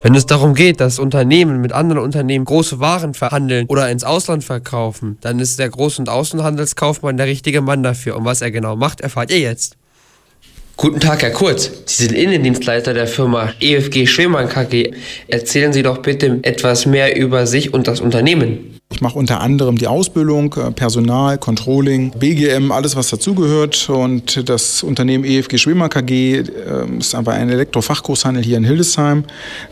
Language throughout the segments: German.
Wenn es darum geht, dass Unternehmen mit anderen Unternehmen große Waren verhandeln oder ins Ausland verkaufen, dann ist der Groß- und Außenhandelskaufmann der richtige Mann dafür. Und was er genau macht, erfahrt ihr jetzt. Guten Tag, Herr Kurz. Sie sind Innendienstleiter der Firma EFG Schwemann KG. Erzählen Sie doch bitte etwas mehr über sich und das Unternehmen. Ich mache unter anderem die Ausbildung, äh, Personal, Controlling, BGM, alles was dazugehört. Und das Unternehmen EFG Schwimmer KG ähm, ist aber ein Elektrofachgroßhandel hier in Hildesheim.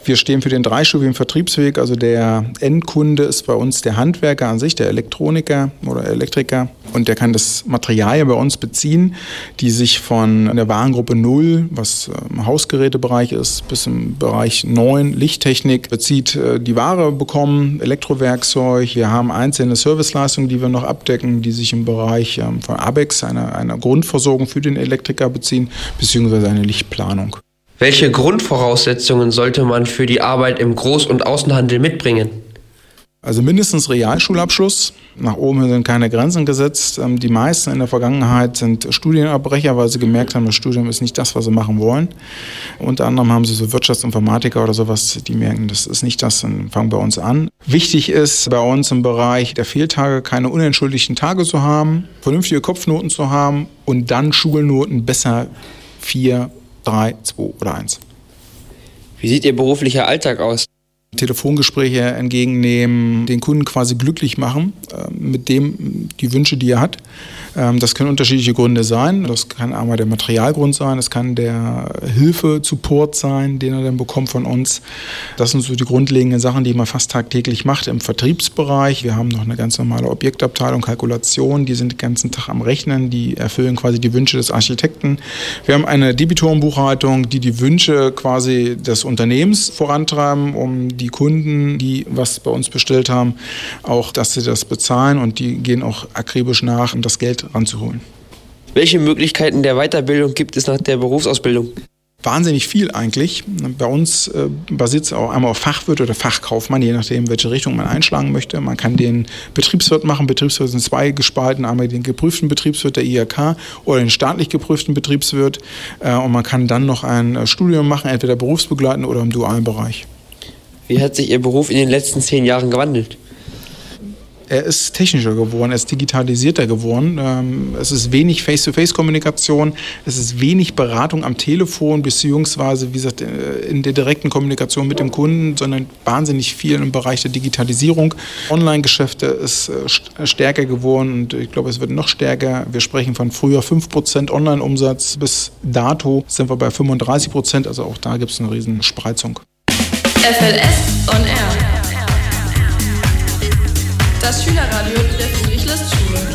Wir stehen für den dreistufigen Vertriebsweg. Also der Endkunde ist bei uns der Handwerker an sich, der Elektroniker oder Elektriker. Und der kann das Material bei uns beziehen, die sich von der Warengruppe 0, was im Hausgerätebereich ist, bis im Bereich 9, Lichttechnik, bezieht, äh, die Ware bekommen, Elektrowerkzeug. Wir wir haben einzelne Serviceleistungen, die wir noch abdecken, die sich im Bereich ähm, von ABEX, einer, einer Grundversorgung für den Elektriker beziehen, beziehungsweise eine Lichtplanung. Welche Grundvoraussetzungen sollte man für die Arbeit im Groß- und Außenhandel mitbringen? Also mindestens Realschulabschluss. Nach oben sind keine Grenzen gesetzt. Ähm, die meisten in der Vergangenheit sind Studienabbrecher, weil sie gemerkt haben, das Studium ist nicht das, was sie machen wollen. Unter anderem haben sie so Wirtschaftsinformatiker oder sowas, die merken, das ist nicht das, dann fangen bei uns an. Wichtig ist bei uns im Bereich der Fehltage keine unentschuldigten Tage zu haben, vernünftige Kopfnoten zu haben und dann Schulnoten besser 4, 3, 2 oder 1. Wie sieht Ihr beruflicher Alltag aus? Telefongespräche entgegennehmen, den Kunden quasi glücklich machen mit dem die Wünsche, die er hat. Ähm, das können unterschiedliche Gründe sein. Das kann einmal der Materialgrund sein, es kann der Hilfe-Support sein, den er dann bekommt von uns. Das sind so die grundlegenden Sachen, die man fast tagtäglich macht im Vertriebsbereich. Wir haben noch eine ganz normale Objektabteilung, Kalkulation, die sind den ganzen Tag am Rechnen, die erfüllen quasi die Wünsche des Architekten. Wir haben eine Debitorenbuchhaltung, die die Wünsche quasi des Unternehmens vorantreiben, um die Kunden, die was bei uns bestellt haben, auch, dass sie das bezahlen und die gehen auch akribisch nach, um das Geld ranzuholen. Welche Möglichkeiten der Weiterbildung gibt es nach der Berufsausbildung? wahnsinnig viel eigentlich. Bei uns äh, basiert es auch einmal auf Fachwirt oder Fachkaufmann, je nachdem, welche Richtung man einschlagen möchte. Man kann den Betriebswirt machen. Betriebswirt sind zwei gespalten. Einmal den geprüften Betriebswirt der IHK oder den staatlich geprüften Betriebswirt. Äh, und man kann dann noch ein äh, Studium machen, entweder berufsbegleitend oder im dualen Bereich. Wie hat sich Ihr Beruf in den letzten zehn Jahren gewandelt? Er ist technischer geworden, er ist digitalisierter geworden. Ähm, es ist wenig Face-to-Face-Kommunikation, es ist wenig Beratung am Telefon, beziehungsweise, wie gesagt, äh, in der direkten Kommunikation mit dem Kunden, sondern wahnsinnig viel im Bereich der Digitalisierung. Online-Geschäfte ist äh, stärker geworden und ich glaube, es wird noch stärker. Wir sprechen von früher 5% Online-Umsatz, bis dato sind wir bei 35%, also auch da gibt es eine riesen Spreizung. FLS on Air. Kinderradio der Friedrich-List-Schule.